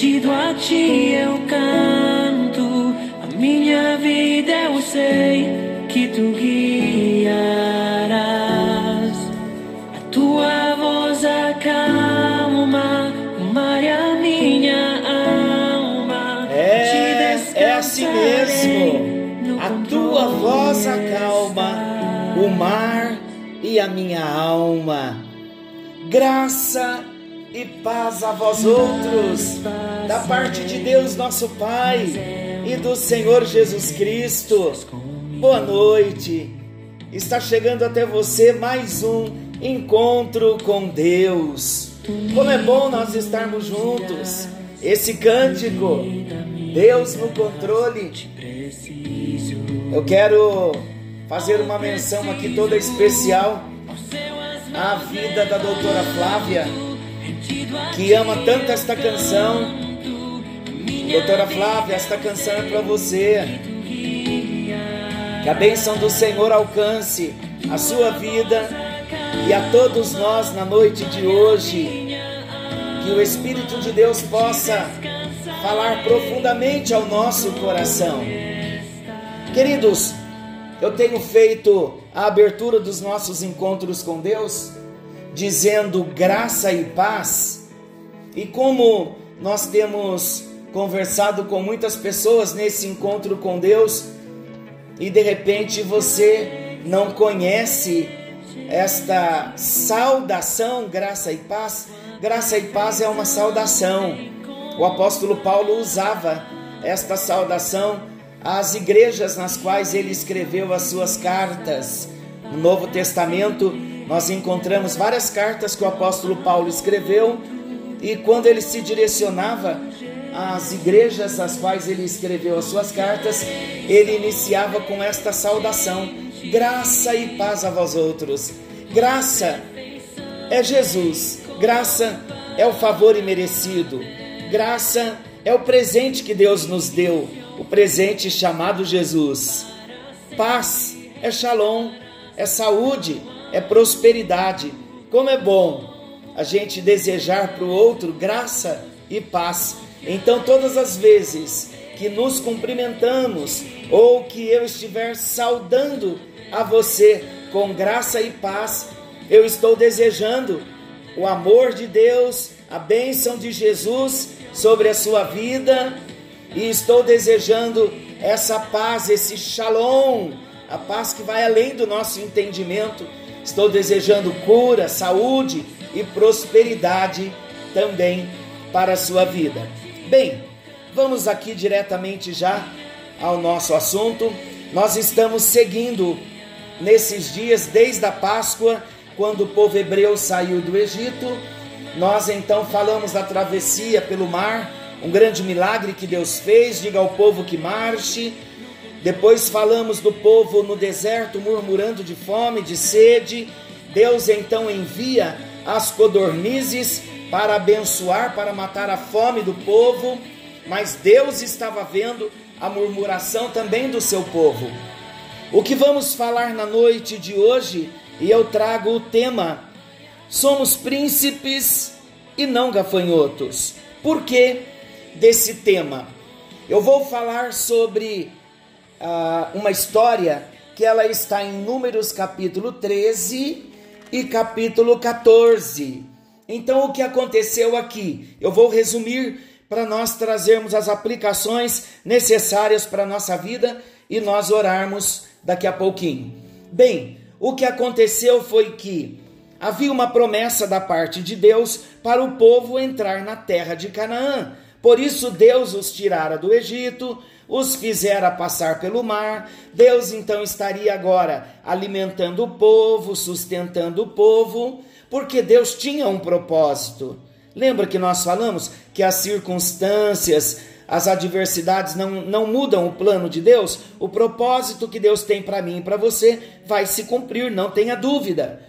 rendido a ti eu canto. A minha vida eu sei que tu guiarás. A tua voz acalma o mar e a minha alma. É, é assim mesmo. A tua voz acalma o mar e a minha alma. Graça e paz a vós outros, da parte de Deus nosso Pai e do Senhor Jesus Cristo. Boa noite. Está chegando até você mais um encontro com Deus. Como é bom nós estarmos juntos. Esse cântico, Deus no controle. Eu quero fazer uma menção aqui toda especial à vida da doutora Flávia, que ama tanto esta canção. Doutora Flávia, esta canção é para você. Que a bênção do Senhor alcance a sua vida e a todos nós na noite de hoje. Que o Espírito de Deus possa falar profundamente ao nosso coração. Queridos, eu tenho feito a abertura dos nossos encontros com Deus dizendo graça e paz. E como nós temos conversado com muitas pessoas nesse encontro com Deus, e de repente você não conhece esta saudação, graça e paz. Graça e paz é uma saudação. O apóstolo Paulo usava esta saudação às igrejas nas quais ele escreveu as suas cartas. No Novo Testamento, nós encontramos várias cartas que o apóstolo Paulo escreveu, e quando ele se direcionava às igrejas às quais ele escreveu as suas cartas, ele iniciava com esta saudação: graça e paz a vós outros. Graça é Jesus, graça é o favor imerecido, graça é o presente que Deus nos deu, o presente chamado Jesus. Paz é shalom, é saúde, é prosperidade. Como é bom a gente desejar para o outro graça e paz. Então, todas as vezes que nos cumprimentamos ou que eu estiver saudando a você com graça e paz, eu estou desejando o amor de Deus, a bênção de Jesus sobre a sua vida e estou desejando essa paz, esse shalom, a paz que vai além do nosso entendimento. Estou desejando cura, saúde e prosperidade também para a sua vida. Bem, vamos aqui diretamente já ao nosso assunto. Nós estamos seguindo nesses dias, desde a Páscoa, quando o povo hebreu saiu do Egito. Nós então falamos da travessia pelo mar, um grande milagre que Deus fez, diga ao povo que marche. Depois falamos do povo no deserto murmurando de fome, de sede. Deus então envia as codornizes para abençoar, para matar a fome do povo, mas Deus estava vendo a murmuração também do seu povo. O que vamos falar na noite de hoje, e eu trago o tema: somos príncipes e não gafanhotos. Por que desse tema? Eu vou falar sobre ah, uma história que ela está em Números capítulo 13 e capítulo 14. Então, o que aconteceu aqui? Eu vou resumir para nós trazermos as aplicações necessárias para a nossa vida e nós orarmos daqui a pouquinho. Bem, o que aconteceu foi que havia uma promessa da parte de Deus para o povo entrar na terra de Canaã. Por isso, Deus os tirara do Egito, os fizera passar pelo mar. Deus então estaria agora alimentando o povo, sustentando o povo, porque Deus tinha um propósito. Lembra que nós falamos que as circunstâncias, as adversidades não, não mudam o plano de Deus, o propósito que Deus tem para mim e para você vai se cumprir, não tenha dúvida.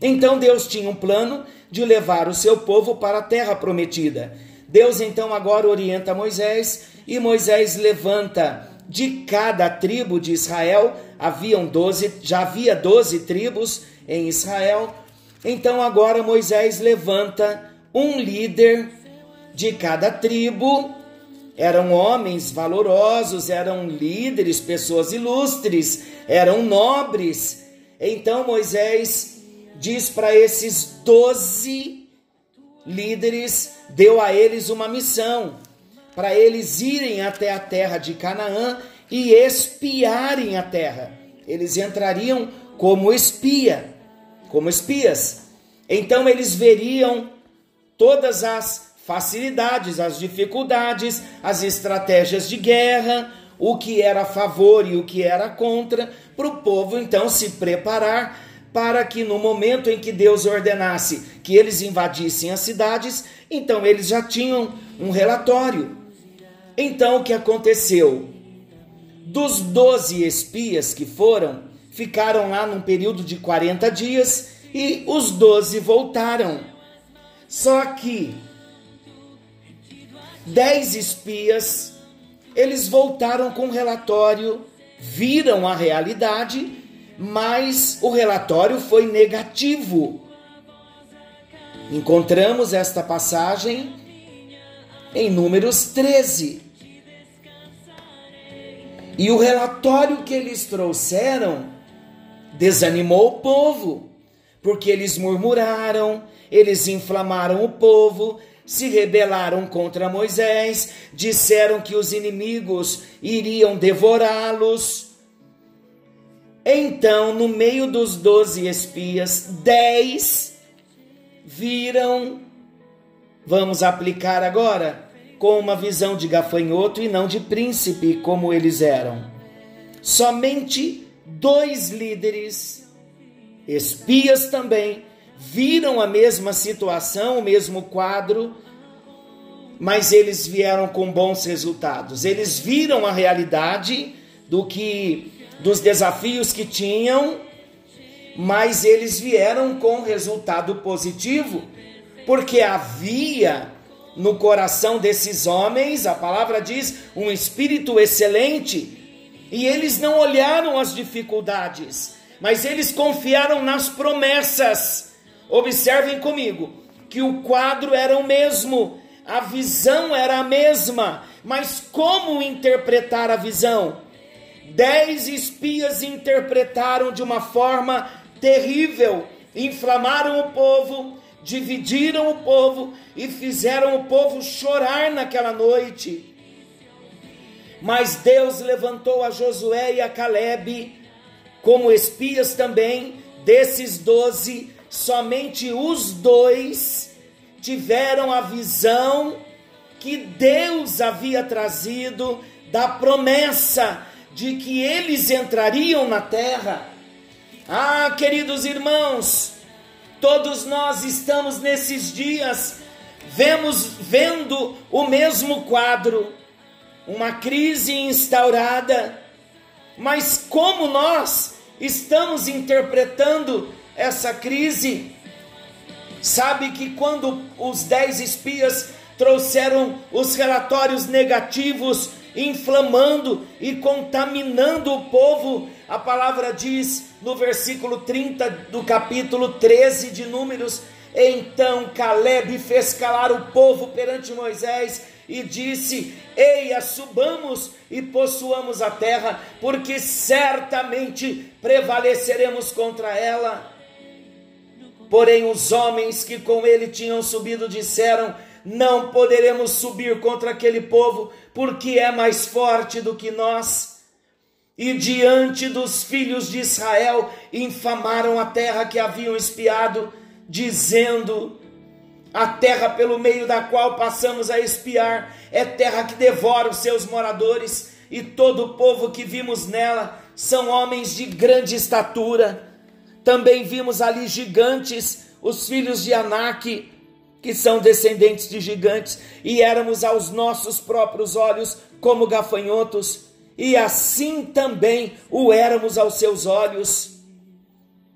Então Deus tinha um plano de levar o seu povo para a terra prometida. Deus então agora orienta Moisés e Moisés levanta de cada tribo de Israel, haviam 12, já havia 12 tribos em Israel. Então agora Moisés levanta um líder de cada tribo. Eram homens valorosos, eram líderes, pessoas ilustres, eram nobres. Então Moisés diz para esses doze líderes, deu a eles uma missão para eles irem até a terra de Canaã e espiarem a terra. Eles entrariam como espia, como espias. Então eles veriam todas as facilidades, as dificuldades, as estratégias de guerra, o que era a favor e o que era contra, para o povo então se preparar para que no momento em que Deus ordenasse que eles invadissem as cidades, então eles já tinham um relatório. Então o que aconteceu? Dos doze espias que foram, ficaram lá num período de 40 dias e os doze voltaram. Só que dez espias, eles voltaram com relatório, viram a realidade, mas o relatório foi negativo. Encontramos esta passagem em Números 13. E o relatório que eles trouxeram desanimou o povo, porque eles murmuraram, eles inflamaram o povo, se rebelaram contra Moisés, disseram que os inimigos iriam devorá-los. Então, no meio dos doze espias, dez viram. Vamos aplicar agora com uma visão de gafanhoto e não de príncipe, como eles eram. Somente dois líderes, espias também, viram a mesma situação, o mesmo quadro, mas eles vieram com bons resultados. Eles viram a realidade do que dos desafios que tinham, mas eles vieram com resultado positivo, porque havia no coração desses homens, a palavra diz, um espírito excelente, e eles não olharam as dificuldades, mas eles confiaram nas promessas. Observem comigo que o quadro era o mesmo, a visão era a mesma, mas como interpretar a visão? Dez espias interpretaram de uma forma terrível, inflamaram o povo, dividiram o povo e fizeram o povo chorar naquela noite. Mas Deus levantou a Josué e a Caleb como espias também, desses doze, somente os dois tiveram a visão que Deus havia trazido da promessa de que eles entrariam na terra. Ah, queridos irmãos, Todos nós estamos nesses dias vemos vendo o mesmo quadro, uma crise instaurada. Mas como nós estamos interpretando essa crise? Sabe que quando os dez espias trouxeram os relatórios negativos, inflamando e contaminando o povo, a palavra diz no versículo 30 do capítulo 13 de Números: Então Caleb fez calar o povo perante Moisés e disse: Eia, subamos e possuamos a terra, porque certamente prevaleceremos contra ela. Porém, os homens que com ele tinham subido disseram: Não poderemos subir contra aquele povo, porque é mais forte do que nós e diante dos filhos de Israel infamaram a terra que haviam espiado, dizendo: A terra pelo meio da qual passamos a espiar é terra que devora os seus moradores, e todo o povo que vimos nela são homens de grande estatura. Também vimos ali gigantes, os filhos de Anak, que são descendentes de gigantes, e éramos aos nossos próprios olhos como gafanhotos, e assim também o éramos aos seus olhos.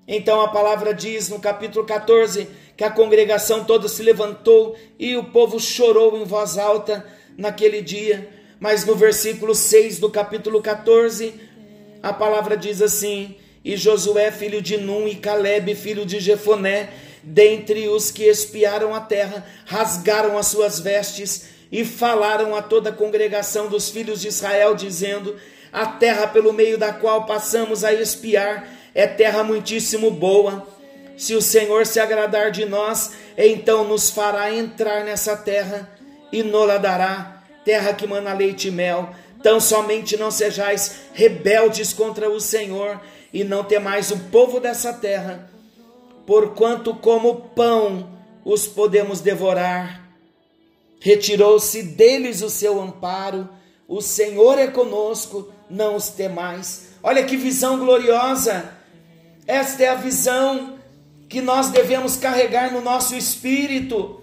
Então a palavra diz no capítulo 14 que a congregação toda se levantou e o povo chorou em voz alta naquele dia. Mas no versículo 6 do capítulo 14, a palavra diz assim: E Josué, filho de Num, e Caleb, filho de Jefoné, dentre os que espiaram a terra, rasgaram as suas vestes e falaram a toda a congregação dos filhos de Israel, dizendo: A terra pelo meio da qual passamos a espiar é terra muitíssimo boa. Se o Senhor se agradar de nós, então nos fará entrar nessa terra e nola dará, terra que mana leite e mel. Tão somente não sejais rebeldes contra o Senhor e não temais o povo dessa terra, porquanto como pão os podemos devorar. Retirou-se deles o seu amparo, o Senhor é conosco, não os temais. Olha que visão gloriosa! Esta é a visão que nós devemos carregar no nosso espírito.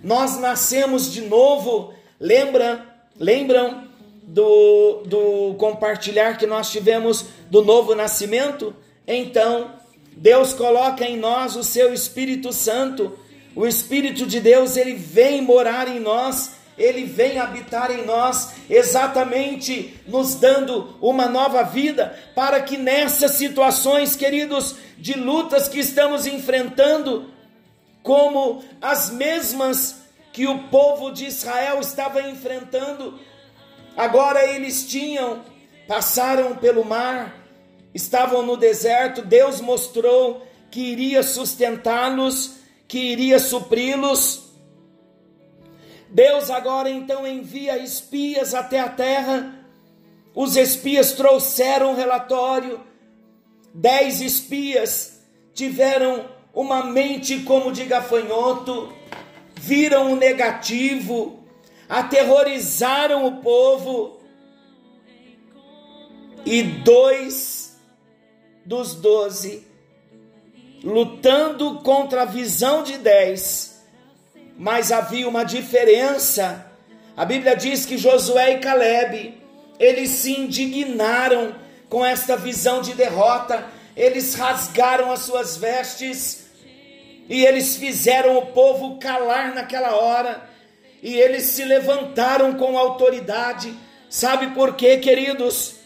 Nós nascemos de novo. Lembra, lembram do, do compartilhar que nós tivemos do novo nascimento? Então, Deus coloca em nós o seu Espírito Santo. O Espírito de Deus, ele vem morar em nós ele vem habitar em nós, exatamente nos dando uma nova vida, para que nessas situações, queridos, de lutas que estamos enfrentando, como as mesmas que o povo de Israel estava enfrentando, agora eles tinham, passaram pelo mar, estavam no deserto, Deus mostrou que iria sustentá-los, que iria supri-los Deus agora então envia espias até a terra. Os espias trouxeram um relatório. Dez espias tiveram uma mente como de gafanhoto, viram o negativo, aterrorizaram o povo. E dois dos doze, lutando contra a visão de dez, mas havia uma diferença. A Bíblia diz que Josué e Caleb, eles se indignaram com esta visão de derrota, eles rasgaram as suas vestes e eles fizeram o povo calar naquela hora, e eles se levantaram com autoridade. Sabe por quê, queridos?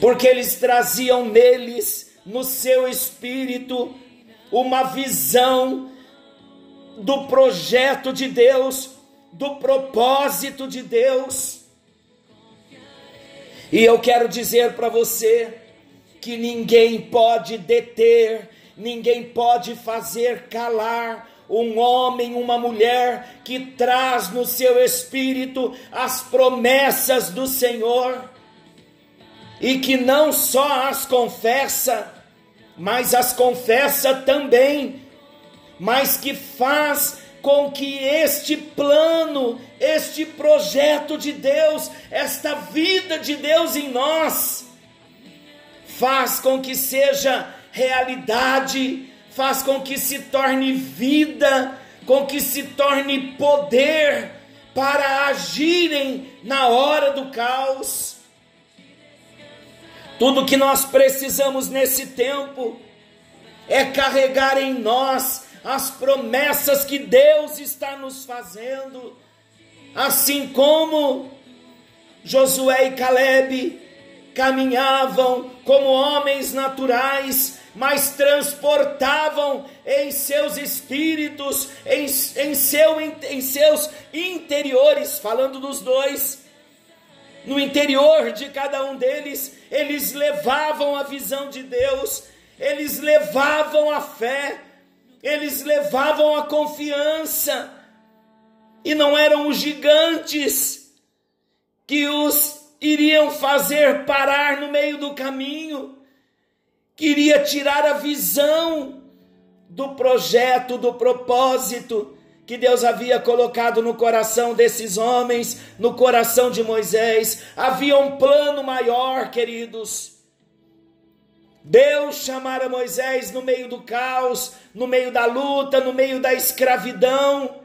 Porque eles traziam neles, no seu espírito, uma visão do projeto de Deus, do propósito de Deus. E eu quero dizer para você que ninguém pode deter, ninguém pode fazer calar um homem, uma mulher que traz no seu espírito as promessas do Senhor e que não só as confessa, mas as confessa também mas que faz com que este plano, este projeto de Deus, esta vida de Deus em nós, faz com que seja realidade, faz com que se torne vida, com que se torne poder para agirem na hora do caos. Tudo que nós precisamos nesse tempo é carregar em nós as promessas que Deus está nos fazendo, assim como Josué e Caleb caminhavam como homens naturais, mas transportavam em seus espíritos, em, em, seu, em seus interiores, falando dos dois, no interior de cada um deles, eles levavam a visão de Deus, eles levavam a fé, eles levavam a confiança, e não eram os gigantes que os iriam fazer parar no meio do caminho, queria tirar a visão do projeto, do propósito que Deus havia colocado no coração desses homens, no coração de Moisés. Havia um plano maior, queridos. Deus chamara Moisés no meio do caos, no meio da luta, no meio da escravidão.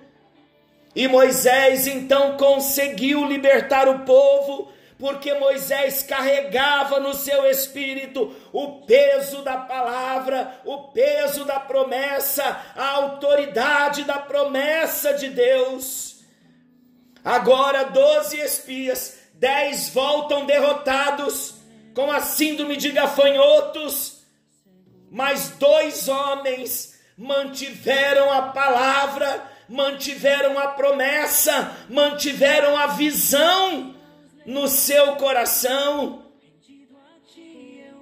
E Moisés então conseguiu libertar o povo, porque Moisés carregava no seu espírito o peso da palavra, o peso da promessa, a autoridade da promessa de Deus. Agora, doze espias, dez voltam derrotados com a síndrome de gafanhotos, mas dois homens mantiveram a palavra, mantiveram a promessa, mantiveram a visão no seu coração.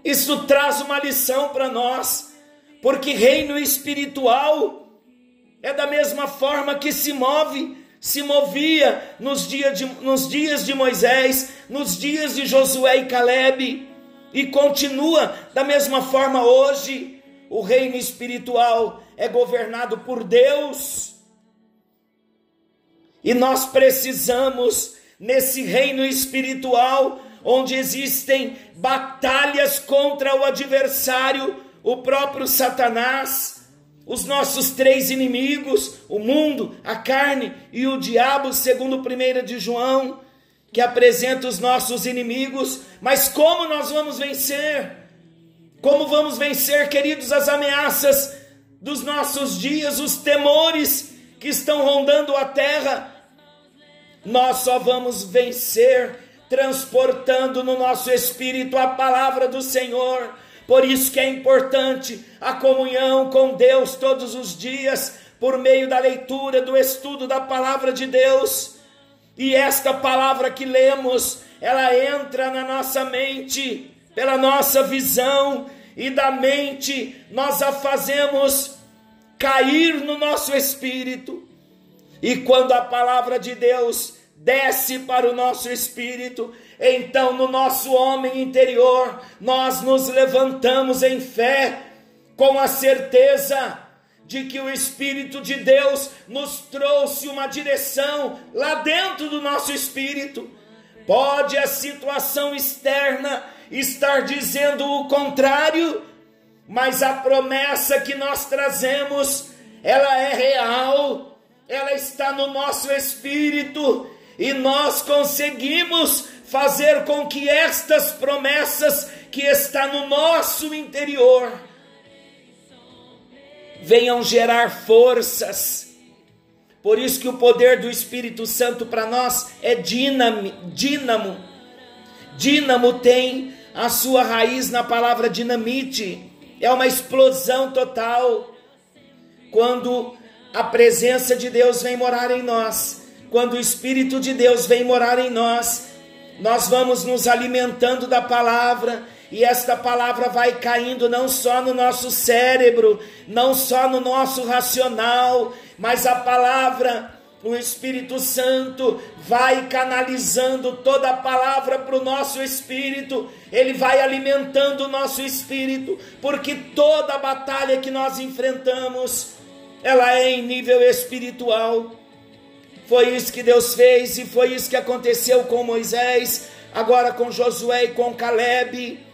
Isso traz uma lição para nós, porque reino espiritual é da mesma forma que se move se movia nos dias, de, nos dias de Moisés, nos dias de Josué e Caleb, e continua da mesma forma hoje. O reino espiritual é governado por Deus. E nós precisamos, nesse reino espiritual, onde existem batalhas contra o adversário, o próprio Satanás, os nossos três inimigos, o mundo, a carne e o diabo, segundo 1 de João, que apresenta os nossos inimigos, mas como nós vamos vencer? Como vamos vencer, queridos, as ameaças dos nossos dias, os temores que estão rondando a terra? Nós só vamos vencer transportando no nosso espírito a palavra do Senhor por isso que é importante a comunhão com Deus todos os dias, por meio da leitura, do estudo da palavra de Deus. E esta palavra que lemos, ela entra na nossa mente, pela nossa visão, e da mente nós a fazemos cair no nosso espírito. E quando a palavra de Deus desce para o nosso espírito, então no nosso homem interior nós nos levantamos em fé, com a certeza de que o Espírito de Deus nos trouxe uma direção lá dentro do nosso espírito. Pode a situação externa estar dizendo o contrário, mas a promessa que nós trazemos, ela é real, ela está no nosso espírito e nós conseguimos fazer com que estas promessas que está no nosso interior venham gerar forças. Por isso que o poder do Espírito Santo para nós é dínamo, dínamo. Tem a sua raiz na palavra dinamite. É uma explosão total. Quando a presença de Deus vem morar em nós, quando o Espírito de Deus vem morar em nós, nós vamos nos alimentando da palavra e esta palavra vai caindo não só no nosso cérebro, não só no nosso racional, mas a palavra, o Espírito Santo vai canalizando toda a palavra para o nosso espírito, ele vai alimentando o nosso espírito, porque toda a batalha que nós enfrentamos, ela é em nível espiritual. Foi isso que Deus fez e foi isso que aconteceu com Moisés, agora com Josué e com Caleb.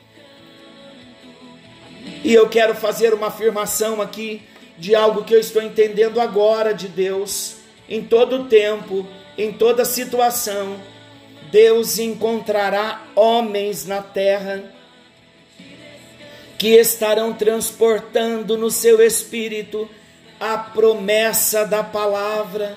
E eu quero fazer uma afirmação aqui de algo que eu estou entendendo agora de Deus, em todo tempo, em toda situação. Deus encontrará homens na terra que estarão transportando no seu espírito a promessa da palavra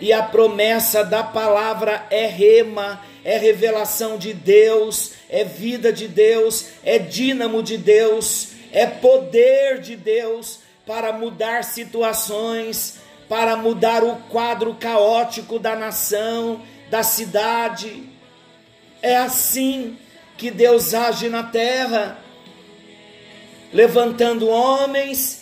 e a promessa da palavra é rema, é revelação de Deus, é vida de Deus, é dínamo de Deus, é poder de Deus para mudar situações, para mudar o quadro caótico da nação, da cidade. É assim que Deus age na terra, levantando homens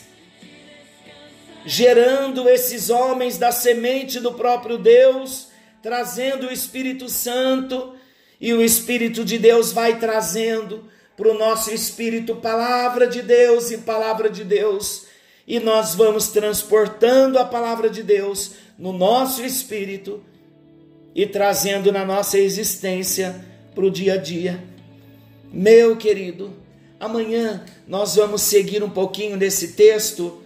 gerando esses homens da semente do próprio Deus, trazendo o Espírito Santo, e o Espírito de Deus vai trazendo para o nosso espírito palavra de Deus e palavra de Deus, e nós vamos transportando a palavra de Deus no nosso espírito e trazendo na nossa existência para o dia a dia. Meu querido, Amanhã nós vamos seguir um pouquinho nesse texto,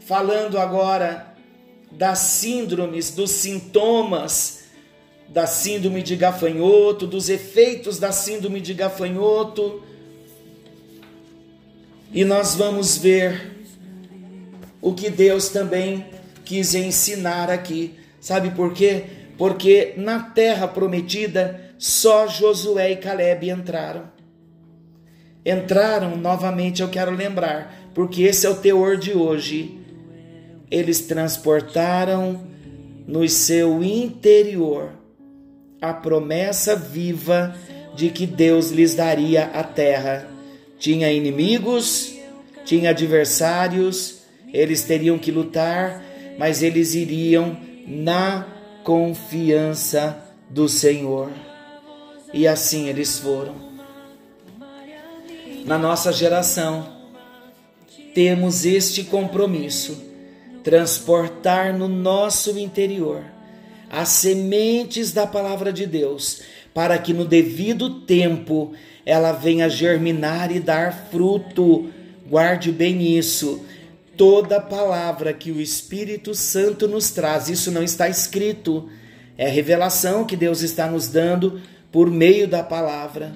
falando agora das síndromes, dos sintomas da síndrome de gafanhoto, dos efeitos da síndrome de gafanhoto. E nós vamos ver o que Deus também quis ensinar aqui. Sabe por quê? Porque na terra prometida só Josué e Caleb entraram. Entraram novamente, eu quero lembrar, porque esse é o teor de hoje. Eles transportaram no seu interior a promessa viva de que Deus lhes daria a terra. Tinha inimigos, tinha adversários, eles teriam que lutar, mas eles iriam na confiança do Senhor. E assim eles foram. Na nossa geração, temos este compromisso: transportar no nosso interior as sementes da palavra de Deus, para que no devido tempo ela venha germinar e dar fruto. Guarde bem isso. Toda palavra que o Espírito Santo nos traz, isso não está escrito, é revelação que Deus está nos dando por meio da palavra.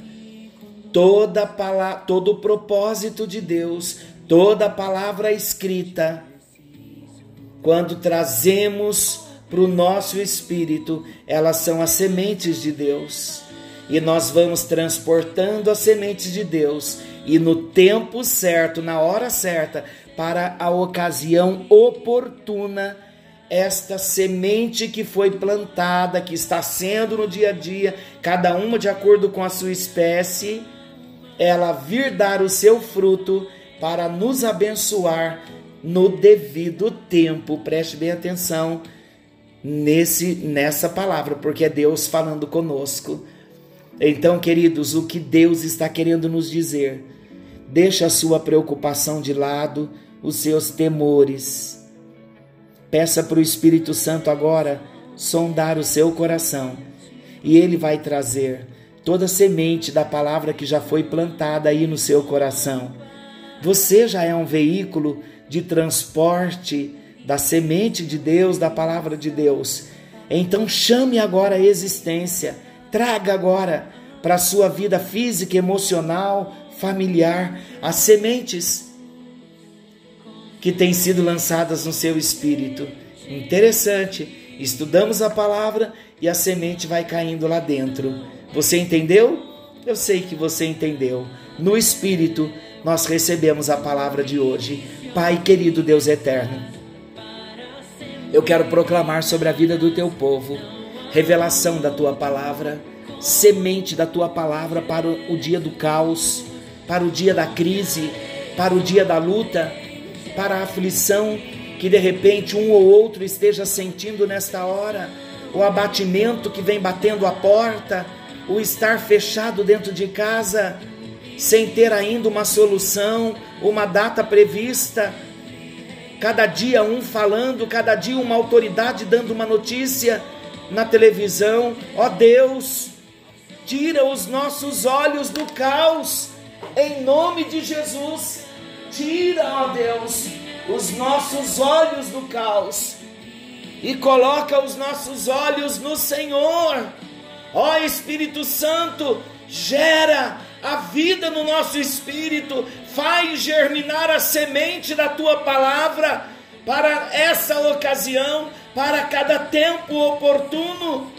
Toda palavra, todo o propósito de Deus, toda palavra escrita, quando trazemos para o nosso espírito, elas são as sementes de Deus. E nós vamos transportando as sementes de Deus, e no tempo certo, na hora certa, para a ocasião oportuna, esta semente que foi plantada, que está sendo no dia a dia, cada uma de acordo com a sua espécie, ela vir dar o seu fruto para nos abençoar no devido tempo. Preste bem atenção nesse nessa palavra, porque é Deus falando conosco. Então, queridos, o que Deus está querendo nos dizer? Deixa a sua preocupação de lado, os seus temores. Peça para o Espírito Santo agora sondar o seu coração e ele vai trazer toda a semente da palavra que já foi plantada aí no seu coração. Você já é um veículo de transporte da semente de Deus, da palavra de Deus. Então chame agora a existência, traga agora para a sua vida física, emocional, familiar, as sementes que têm sido lançadas no seu espírito. Interessante, estudamos a palavra e a semente vai caindo lá dentro. Você entendeu? Eu sei que você entendeu. No espírito, nós recebemos a palavra de hoje. Pai querido Deus eterno eu quero proclamar sobre a vida do teu povo revelação da tua palavra, semente da tua palavra para o dia do caos, para o dia da crise, para o dia da luta, para a aflição que de repente um ou outro esteja sentindo nesta hora, o abatimento que vem batendo a porta, o estar fechado dentro de casa, sem ter ainda uma solução, uma data prevista cada dia um falando, cada dia uma autoridade dando uma notícia na televisão. Ó Deus, tira os nossos olhos do caos, em nome de Jesus. Tira, ó Deus, os nossos olhos do caos e coloca os nossos olhos no Senhor. Ó Espírito Santo, gera a vida no nosso espírito, faz germinar a semente da tua palavra para essa ocasião, para cada tempo oportuno.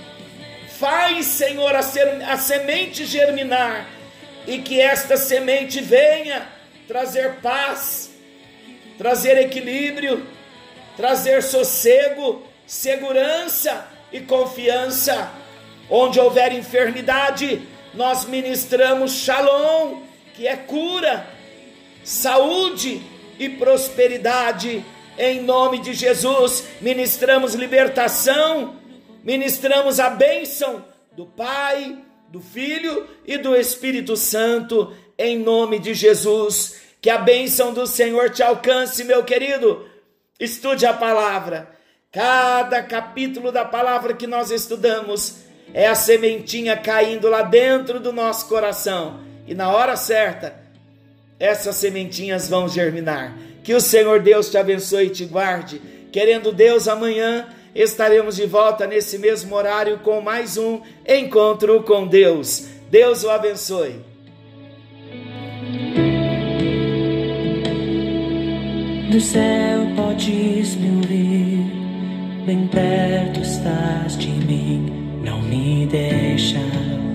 Faz, Senhor, a, ser, a semente germinar e que esta semente venha trazer paz, trazer equilíbrio, trazer sossego, segurança e confiança. Onde houver enfermidade, nós ministramos shalom, que é cura, saúde e prosperidade. Em nome de Jesus, ministramos libertação, ministramos a bênção do Pai, do Filho e do Espírito Santo, em nome de Jesus. Que a bênção do Senhor te alcance, meu querido. Estude a palavra. Cada capítulo da palavra que nós estudamos é a sementinha caindo lá dentro do nosso coração. E na hora certa, essas sementinhas vão germinar. Que o Senhor Deus te abençoe e te guarde. Querendo Deus, amanhã estaremos de volta nesse mesmo horário com mais um encontro com Deus. Deus o abençoe. Do céu podes me ouvir, bem perto estás de mim, não me deixas.